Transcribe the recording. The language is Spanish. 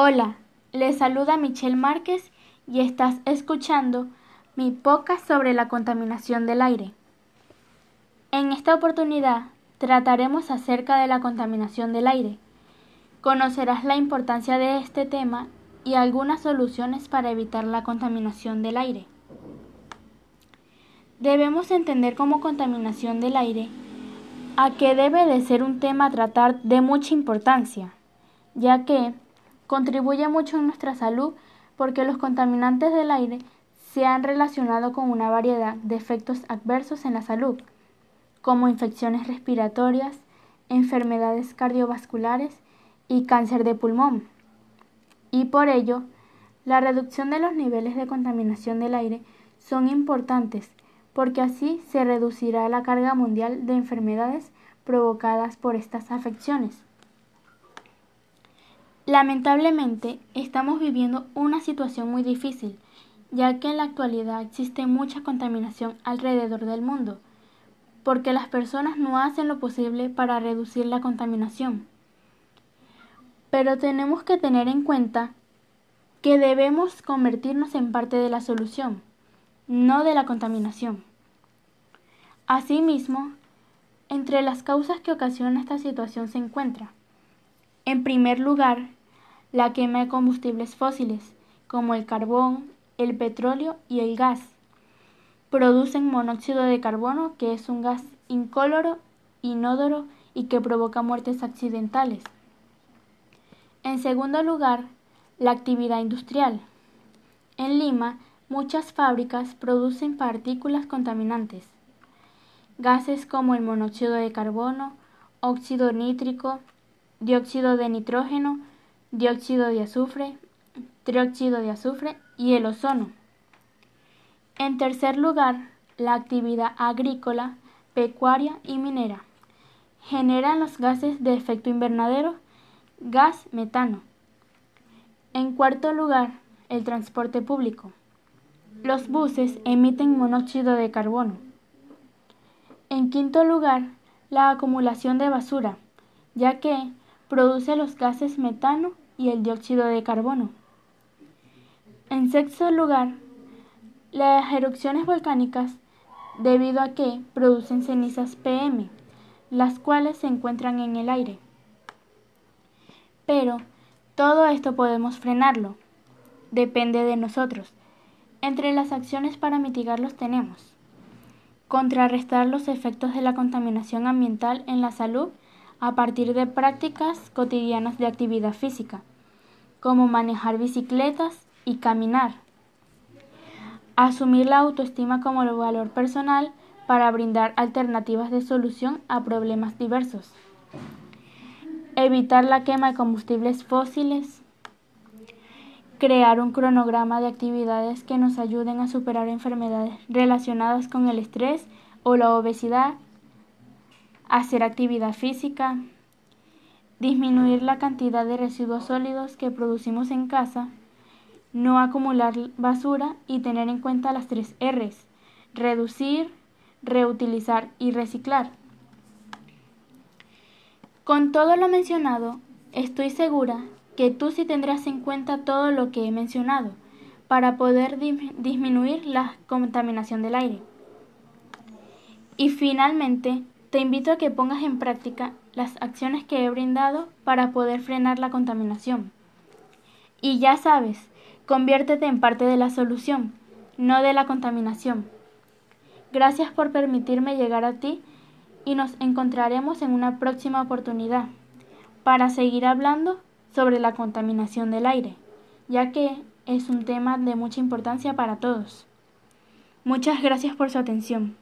Hola, les saluda Michelle Márquez y estás escuchando mi podcast sobre la contaminación del aire. En esta oportunidad trataremos acerca de la contaminación del aire. Conocerás la importancia de este tema y algunas soluciones para evitar la contaminación del aire. Debemos entender como contaminación del aire a que debe de ser un tema a tratar de mucha importancia, ya que contribuye mucho en nuestra salud porque los contaminantes del aire se han relacionado con una variedad de efectos adversos en la salud, como infecciones respiratorias, enfermedades cardiovasculares y cáncer de pulmón. Y por ello, la reducción de los niveles de contaminación del aire son importantes porque así se reducirá la carga mundial de enfermedades provocadas por estas afecciones. Lamentablemente, estamos viviendo una situación muy difícil, ya que en la actualidad existe mucha contaminación alrededor del mundo, porque las personas no hacen lo posible para reducir la contaminación. Pero tenemos que tener en cuenta que debemos convertirnos en parte de la solución, no de la contaminación. Asimismo, entre las causas que ocasionan esta situación se encuentra, en primer lugar, la quema de combustibles fósiles, como el carbón, el petróleo y el gas. Producen monóxido de carbono, que es un gas incoloro, inodoro y que provoca muertes accidentales. En segundo lugar, la actividad industrial. En Lima, muchas fábricas producen partículas contaminantes. Gases como el monóxido de carbono, óxido nítrico, dióxido de nitrógeno, dióxido de azufre, trióxido de azufre y el ozono. En tercer lugar, la actividad agrícola, pecuaria y minera. Generan los gases de efecto invernadero, gas metano. En cuarto lugar, el transporte público. Los buses emiten monóxido de carbono. En quinto lugar, la acumulación de basura, ya que produce los gases metano y el dióxido de carbono. En sexto lugar, las erupciones volcánicas debido a que producen cenizas PM, las cuales se encuentran en el aire. Pero todo esto podemos frenarlo. Depende de nosotros. Entre las acciones para mitigarlos tenemos contrarrestar los efectos de la contaminación ambiental en la salud a partir de prácticas cotidianas de actividad física, como manejar bicicletas y caminar. Asumir la autoestima como el valor personal para brindar alternativas de solución a problemas diversos. Evitar la quema de combustibles fósiles. Crear un cronograma de actividades que nos ayuden a superar enfermedades relacionadas con el estrés o la obesidad hacer actividad física, disminuir la cantidad de residuos sólidos que producimos en casa, no acumular basura y tener en cuenta las tres R's, reducir, reutilizar y reciclar. Con todo lo mencionado, estoy segura que tú sí tendrás en cuenta todo lo que he mencionado para poder disminuir la contaminación del aire. Y finalmente, te invito a que pongas en práctica las acciones que he brindado para poder frenar la contaminación. Y ya sabes, conviértete en parte de la solución, no de la contaminación. Gracias por permitirme llegar a ti y nos encontraremos en una próxima oportunidad para seguir hablando sobre la contaminación del aire, ya que es un tema de mucha importancia para todos. Muchas gracias por su atención.